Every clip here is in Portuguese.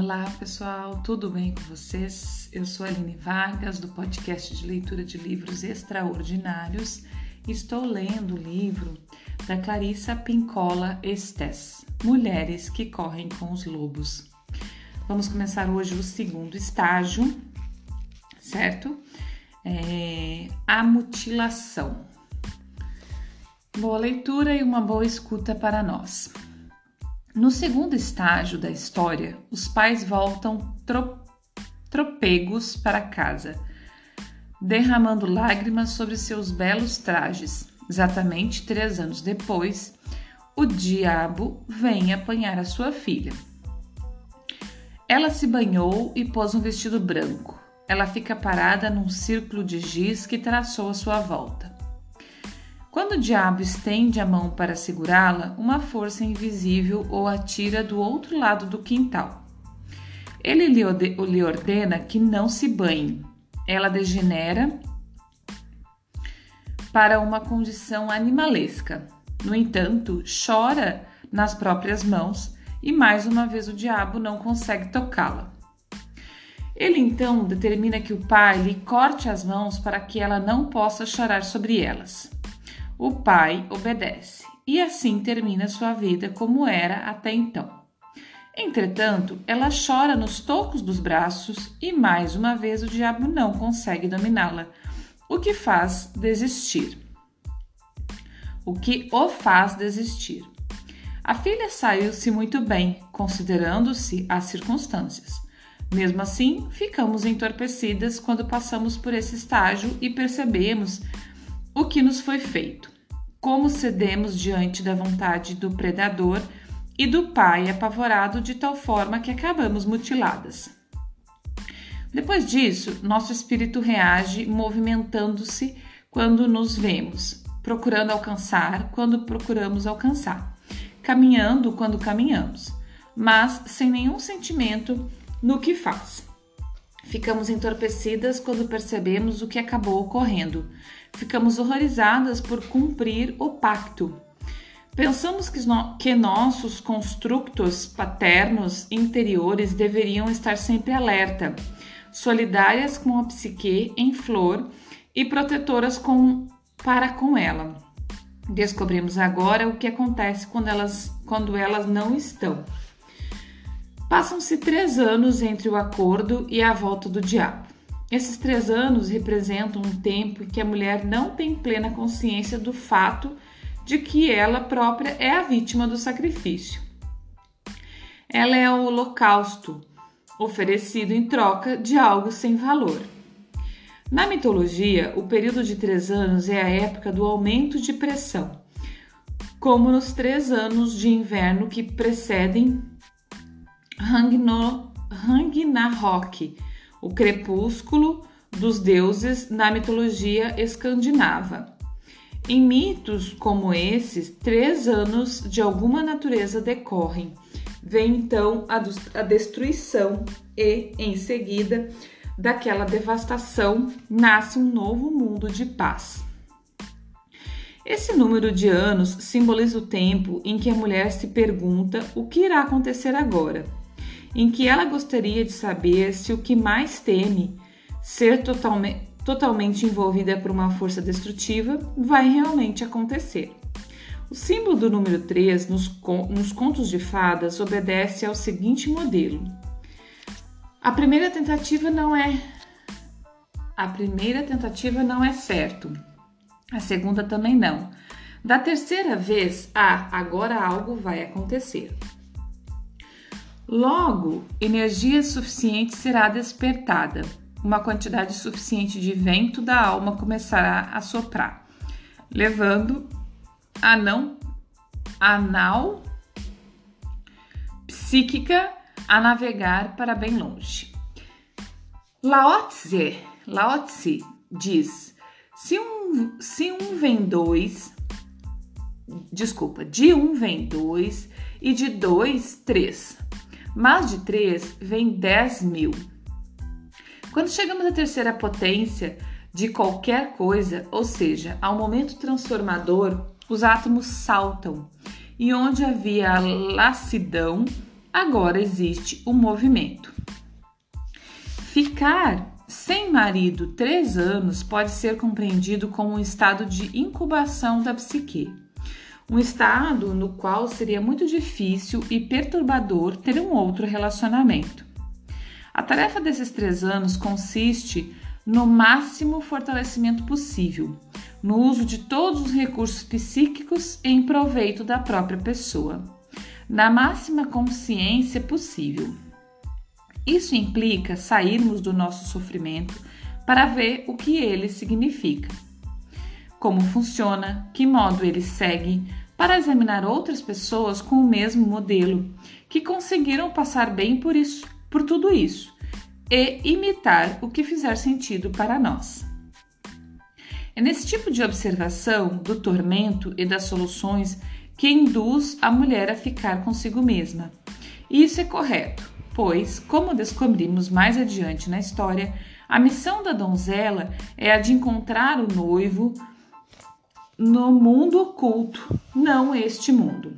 Olá pessoal, tudo bem com vocês? Eu sou Aline Vargas do podcast de leitura de livros extraordinários. Estou lendo o livro da Clarissa Pincola Estes, Mulheres que Correm com os Lobos. Vamos começar hoje o segundo estágio, certo? É, a mutilação. Boa leitura e uma boa escuta para nós. No segundo estágio da história, os pais voltam tro tropegos para casa, derramando lágrimas sobre seus belos trajes. Exatamente três anos depois, o diabo vem apanhar a sua filha. Ela se banhou e pôs um vestido branco. Ela fica parada num círculo de giz que traçou a sua volta. Quando o diabo estende a mão para segurá-la, uma força invisível o atira do outro lado do quintal. Ele lhe ordena que não se banhe. Ela degenera para uma condição animalesca. No entanto, chora nas próprias mãos e mais uma vez o diabo não consegue tocá-la. Ele então determina que o pai lhe corte as mãos para que ela não possa chorar sobre elas. O pai obedece e assim termina sua vida como era até então. Entretanto, ela chora nos tocos dos braços e mais uma vez o diabo não consegue dominá-la, o que faz desistir. O que o faz desistir. A filha saiu-se muito bem, considerando-se as circunstâncias. Mesmo assim, ficamos entorpecidas quando passamos por esse estágio e percebemos o que nos foi feito, como cedemos diante da vontade do predador e do pai apavorado de tal forma que acabamos mutiladas. Depois disso, nosso espírito reage movimentando-se quando nos vemos, procurando alcançar quando procuramos alcançar, caminhando quando caminhamos, mas sem nenhum sentimento no que faz. Ficamos entorpecidas quando percebemos o que acabou ocorrendo. Ficamos horrorizadas por cumprir o pacto. Pensamos que, no que nossos construtos paternos interiores deveriam estar sempre alerta, solidárias com a psique em flor e protetoras com, para com ela. Descobrimos agora o que acontece quando elas, quando elas não estão. Passam-se três anos entre o acordo e a volta do diabo. Esses três anos representam um tempo em que a mulher não tem plena consciência do fato de que ela própria é a vítima do sacrifício. Ela é o holocausto oferecido em troca de algo sem valor. Na mitologia, o período de três anos é a época do aumento de pressão, como nos três anos de inverno que precedem Ragnarok, o crepúsculo dos deuses na mitologia escandinava. Em mitos como esses, três anos de alguma natureza decorrem. Vem então a, a destruição e, em seguida, daquela devastação, nasce um novo mundo de paz. Esse número de anos simboliza o tempo em que a mulher se pergunta o que irá acontecer agora em que ela gostaria de saber se o que mais teme, ser totalme, totalmente envolvida por uma força destrutiva, vai realmente acontecer. O símbolo do número 3 nos, nos contos de fadas obedece ao seguinte modelo. A primeira tentativa não é a primeira tentativa não é certo. A segunda também não. Da terceira vez, ah, agora algo vai acontecer. Logo, energia suficiente será despertada. Uma quantidade suficiente de vento da alma começará a soprar, levando a não a nau psíquica a navegar para bem longe. Lao Tse, Lao Tse diz: se um, se um vem dois, desculpa, de um vem dois e de dois, três mas de 3 vem 10 mil. Quando chegamos à terceira potência de qualquer coisa, ou seja, ao momento transformador, os átomos saltam e onde havia lassidão, agora existe o movimento. Ficar sem marido três anos pode ser compreendido como um estado de incubação da psique. Um estado no qual seria muito difícil e perturbador ter um outro relacionamento. A tarefa desses três anos consiste no máximo fortalecimento possível, no uso de todos os recursos psíquicos em proveito da própria pessoa, na máxima consciência possível. Isso implica sairmos do nosso sofrimento para ver o que ele significa, como funciona, que modo ele segue, para examinar outras pessoas com o mesmo modelo que conseguiram passar bem por isso, por tudo isso, e imitar o que fizer sentido para nós. É nesse tipo de observação do tormento e das soluções que induz a mulher a ficar consigo mesma. E isso é correto, pois, como descobrimos mais adiante na história, a missão da donzela é a de encontrar o noivo no mundo oculto, não este mundo.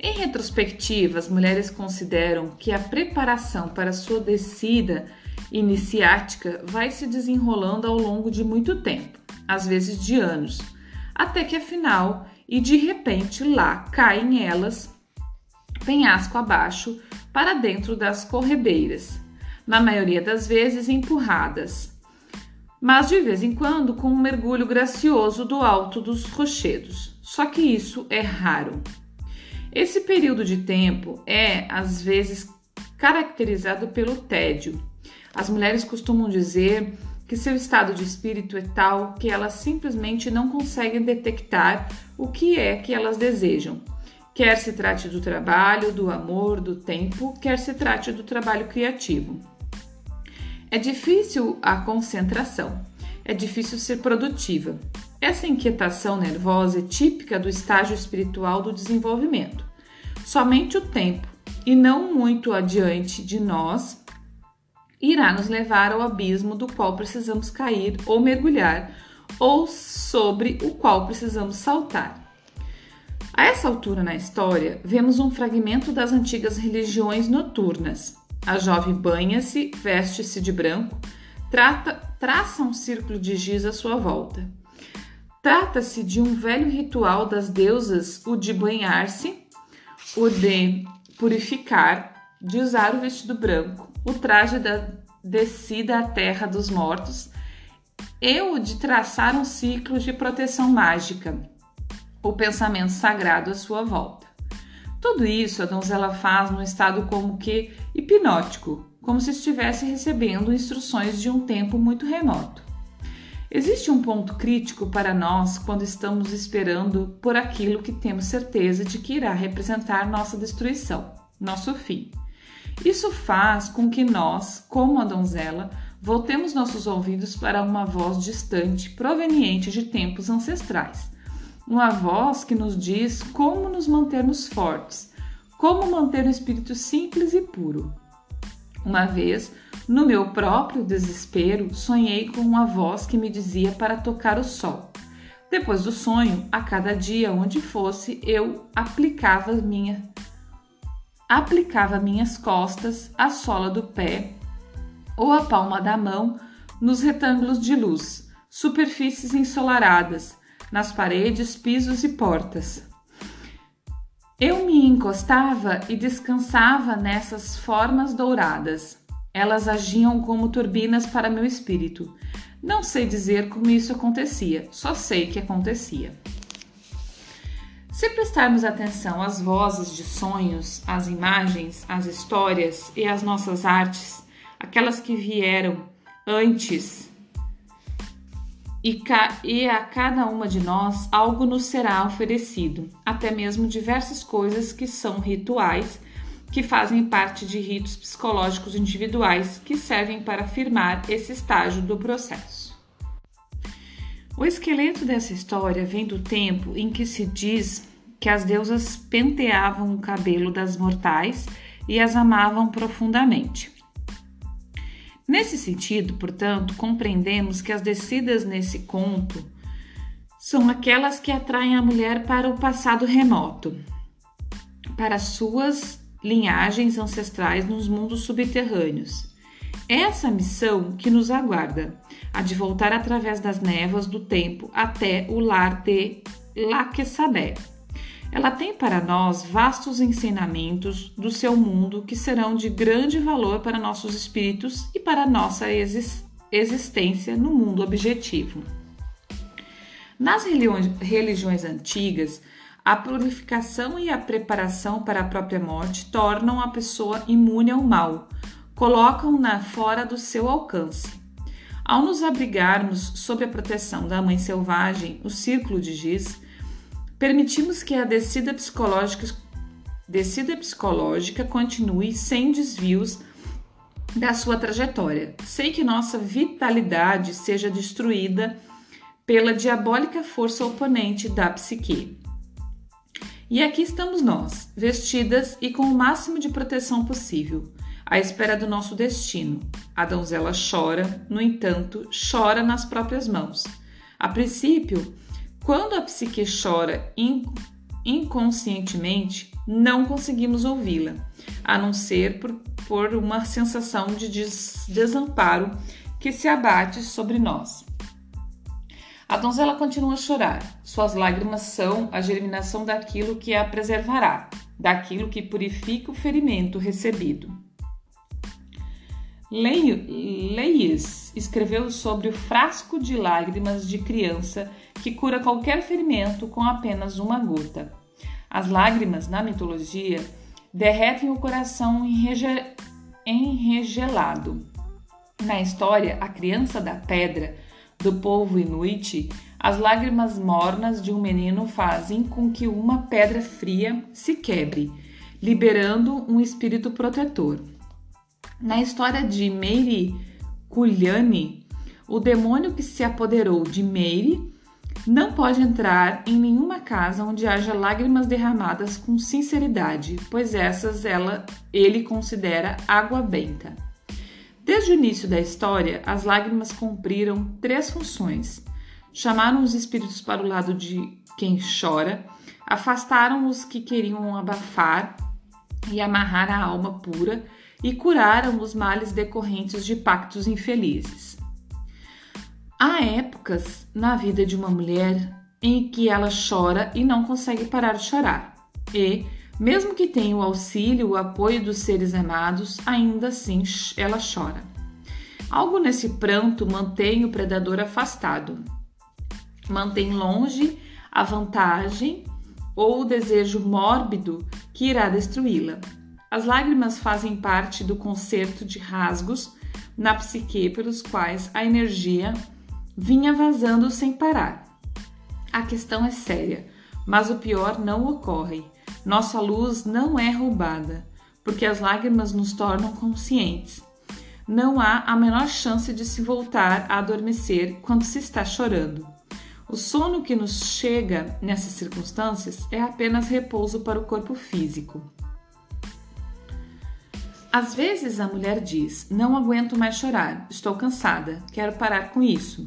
Em retrospectiva, as mulheres consideram que a preparação para sua descida iniciática vai se desenrolando ao longo de muito tempo, às vezes de anos, até que afinal e de repente lá caem elas penhasco abaixo para dentro das corredeiras, na maioria das vezes empurradas, mas de vez em quando com um mergulho gracioso do alto dos rochedos. Só que isso é raro. Esse período de tempo é, às vezes, caracterizado pelo tédio. As mulheres costumam dizer que seu estado de espírito é tal que elas simplesmente não conseguem detectar o que é que elas desejam quer se trate do trabalho, do amor, do tempo, quer se trate do trabalho criativo. É difícil a concentração, é difícil ser produtiva. Essa inquietação nervosa é típica do estágio espiritual do desenvolvimento. Somente o tempo, e não muito adiante de nós, irá nos levar ao abismo do qual precisamos cair ou mergulhar, ou sobre o qual precisamos saltar. A essa altura na história, vemos um fragmento das antigas religiões noturnas. A jovem banha-se, veste-se de branco, trata, traça um círculo de giz à sua volta. Trata-se de um velho ritual das deusas, o de banhar-se, o de purificar, de usar o vestido branco, o traje da descida à terra dos mortos e o de traçar um ciclo de proteção mágica o pensamento sagrado à sua volta. Tudo isso a donzela faz num estado como que hipnótico, como se estivesse recebendo instruções de um tempo muito remoto. Existe um ponto crítico para nós quando estamos esperando por aquilo que temos certeza de que irá representar nossa destruição, nosso fim. Isso faz com que nós, como a donzela, voltemos nossos ouvidos para uma voz distante proveniente de tempos ancestrais uma voz que nos diz como nos mantermos fortes, como manter o espírito simples e puro. Uma vez, no meu próprio desespero, sonhei com uma voz que me dizia para tocar o sol. Depois do sonho, a cada dia onde fosse, eu aplicava minha aplicava minhas costas, a sola do pé ou a palma da mão nos retângulos de luz, superfícies ensolaradas, nas paredes, pisos e portas. Eu me encostava e descansava nessas formas douradas. Elas agiam como turbinas para meu espírito. Não sei dizer como isso acontecia, só sei que acontecia. Se prestarmos atenção às vozes de sonhos, às imagens, às histórias e às nossas artes, aquelas que vieram antes e, e a cada uma de nós algo nos será oferecido, até mesmo diversas coisas que são rituais, que fazem parte de ritos psicológicos individuais que servem para afirmar esse estágio do processo. O esqueleto dessa história vem do tempo em que se diz que as deusas penteavam o cabelo das mortais e as amavam profundamente. Nesse sentido, portanto, compreendemos que as descidas nesse conto são aquelas que atraem a mulher para o passado remoto, para suas linhagens ancestrais nos mundos subterrâneos. Essa missão que nos aguarda, a de voltar através das névoas do tempo até o lar de Laquesadé. Ela tem para nós vastos ensinamentos do seu mundo que serão de grande valor para nossos espíritos e para nossa existência no mundo objetivo. Nas religiões antigas, a purificação e a preparação para a própria morte tornam a pessoa imune ao mal, colocam-na fora do seu alcance. Ao nos abrigarmos sob a proteção da Mãe Selvagem, o círculo de giz, permitimos que a descida psicológica, descida psicológica continue sem desvios da sua trajetória, sem que nossa vitalidade seja destruída pela diabólica força oponente da psique. E aqui estamos nós, vestidas e com o máximo de proteção possível, à espera do nosso destino. A donzela chora, no entanto, chora nas próprias mãos. A princípio, quando a psique chora inconscientemente, não conseguimos ouvi-la, a não ser por, por uma sensação de des desamparo que se abate sobre nós. A donzela continua a chorar. Suas lágrimas são a germinação daquilo que a preservará, daquilo que purifica o ferimento recebido. Leies escreveu sobre o frasco de lágrimas de criança que cura qualquer ferimento com apenas uma gota. As lágrimas, na mitologia, derretem o coração enrege... enregelado. Na história, a criança da pedra do povo inuit, as lágrimas mornas de um menino fazem com que uma pedra fria se quebre, liberando um espírito protetor. Na história de Meiri Kulyani, o demônio que se apoderou de Meiri não pode entrar em nenhuma casa onde haja lágrimas derramadas com sinceridade, pois essas ela, ele considera água benta. Desde o início da história, as lágrimas cumpriram três funções: chamaram os espíritos para o lado de quem chora, afastaram os que queriam abafar e amarrar a alma pura e curaram os males decorrentes de pactos infelizes. Há épocas na vida de uma mulher em que ela chora e não consegue parar de chorar, e mesmo que tenha o auxílio, o apoio dos seres amados, ainda assim ela chora. Algo nesse pranto mantém o predador afastado, mantém longe a vantagem ou o desejo mórbido que irá destruí-la. As lágrimas fazem parte do concerto de rasgos na psique pelos quais a energia vinha vazando sem parar. A questão é séria, mas o pior não ocorre. Nossa luz não é roubada, porque as lágrimas nos tornam conscientes. Não há a menor chance de se voltar a adormecer quando se está chorando. O sono que nos chega nessas circunstâncias é apenas repouso para o corpo físico. Às vezes a mulher diz: Não aguento mais chorar, estou cansada, quero parar com isso.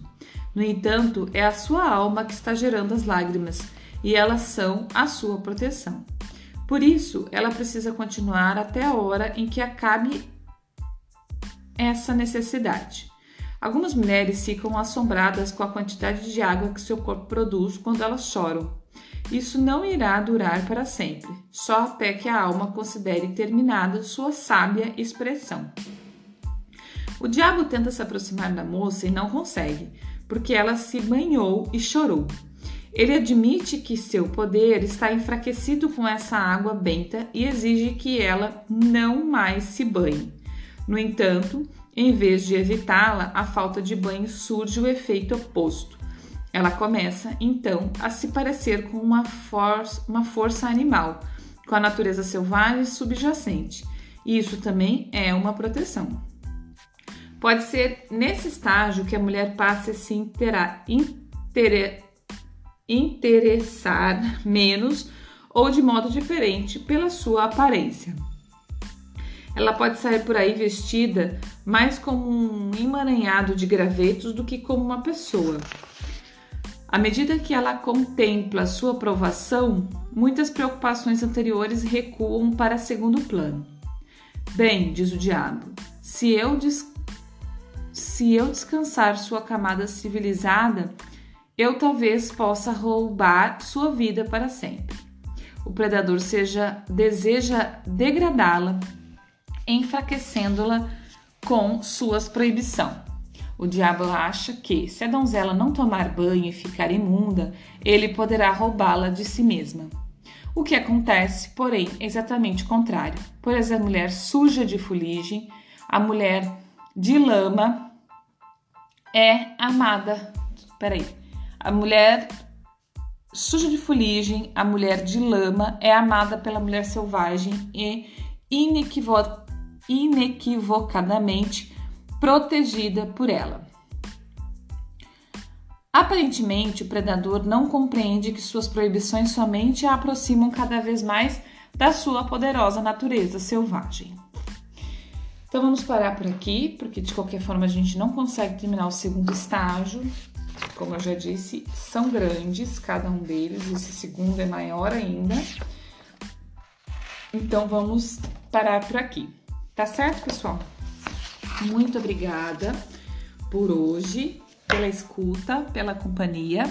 No entanto, é a sua alma que está gerando as lágrimas e elas são a sua proteção. Por isso, ela precisa continuar até a hora em que acabe essa necessidade. Algumas mulheres ficam assombradas com a quantidade de água que seu corpo produz quando elas choram. Isso não irá durar para sempre, só até que a alma considere terminada sua sábia expressão. O diabo tenta se aproximar da moça e não consegue, porque ela se banhou e chorou. Ele admite que seu poder está enfraquecido com essa água benta e exige que ela não mais se banhe. No entanto, em vez de evitá-la, a falta de banho surge o efeito oposto. Ela começa, então, a se parecer com uma, for uma força animal, com a natureza selvagem subjacente. E isso também é uma proteção. Pode ser nesse estágio que a mulher passe a se intera interessar menos ou de modo diferente pela sua aparência. Ela pode sair por aí vestida mais como um emaranhado de gravetos do que como uma pessoa. À medida que ela contempla sua aprovação, muitas preocupações anteriores recuam para segundo plano. Bem, diz o diabo, se eu, des... se eu descansar sua camada civilizada, eu talvez possa roubar sua vida para sempre. O predador seja deseja degradá-la, enfraquecendo-la com suas proibição. O diabo acha que, se a donzela não tomar banho e ficar imunda, ele poderá roubá-la de si mesma. O que acontece, porém, é exatamente o contrário, pois a mulher suja de fuligem, a mulher de lama, é amada. Peraí. A mulher suja de fuligem, a mulher de lama, é amada pela mulher selvagem e inequivo inequivocadamente protegida por ela. Aparentemente, o predador não compreende que suas proibições somente a aproximam cada vez mais da sua poderosa natureza selvagem. Então vamos parar por aqui, porque de qualquer forma a gente não consegue terminar o segundo estágio. Como eu já disse, são grandes cada um deles, esse segundo é maior ainda. Então vamos parar por aqui. Tá certo, pessoal? Muito obrigada por hoje, pela escuta, pela companhia.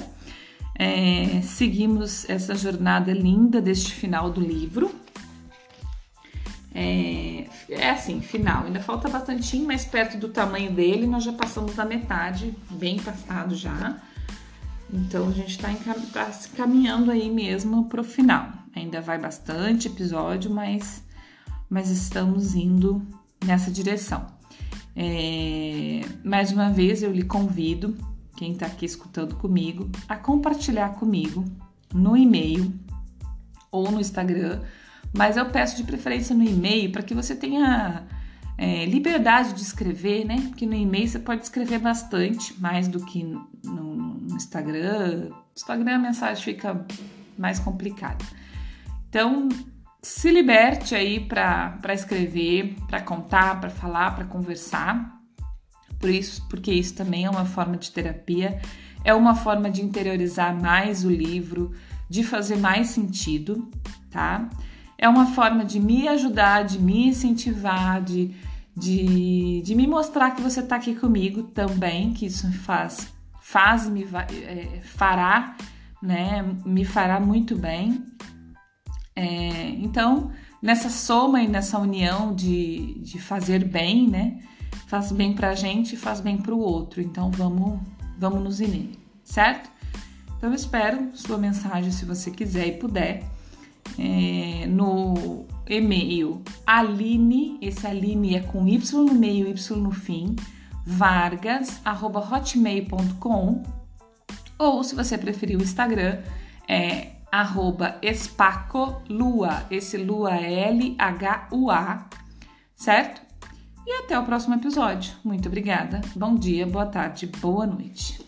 É, seguimos essa jornada linda deste final do livro. É, é, assim, final, ainda falta bastante, mas perto do tamanho dele nós já passamos da metade, bem passado já. Então a gente está tá se caminhando aí mesmo para o final. Ainda vai bastante episódio, mas, mas estamos indo nessa direção. É, mais uma vez eu lhe convido, quem está aqui escutando comigo, a compartilhar comigo no e-mail ou no Instagram, mas eu peço de preferência no e-mail para que você tenha é, liberdade de escrever, né? Porque no e-mail você pode escrever bastante, mais do que no, no Instagram. No Instagram a mensagem fica mais complicada. Então, se liberte aí para escrever, para contar, para falar, para conversar. Por isso, porque isso também é uma forma de terapia, é uma forma de interiorizar mais o livro, de fazer mais sentido, tá? É uma forma de me ajudar, de me incentivar, de, de, de me mostrar que você está aqui comigo também, que isso faz, faz me é, fará, né? Me fará muito bem. É, então, nessa soma e nessa união de, de fazer bem, né? Faz bem pra gente e faz bem pro outro. Então, vamos, vamos nos unir, certo? Então, eu espero sua mensagem, se você quiser e puder, é, no e-mail aline, esse aline é com y no meio, y no fim, vargas.hotmail.com ou se você preferir o Instagram, é arroba espacolua, esse lua é L-H-U-A, certo? E até o próximo episódio. Muito obrigada, bom dia, boa tarde, boa noite.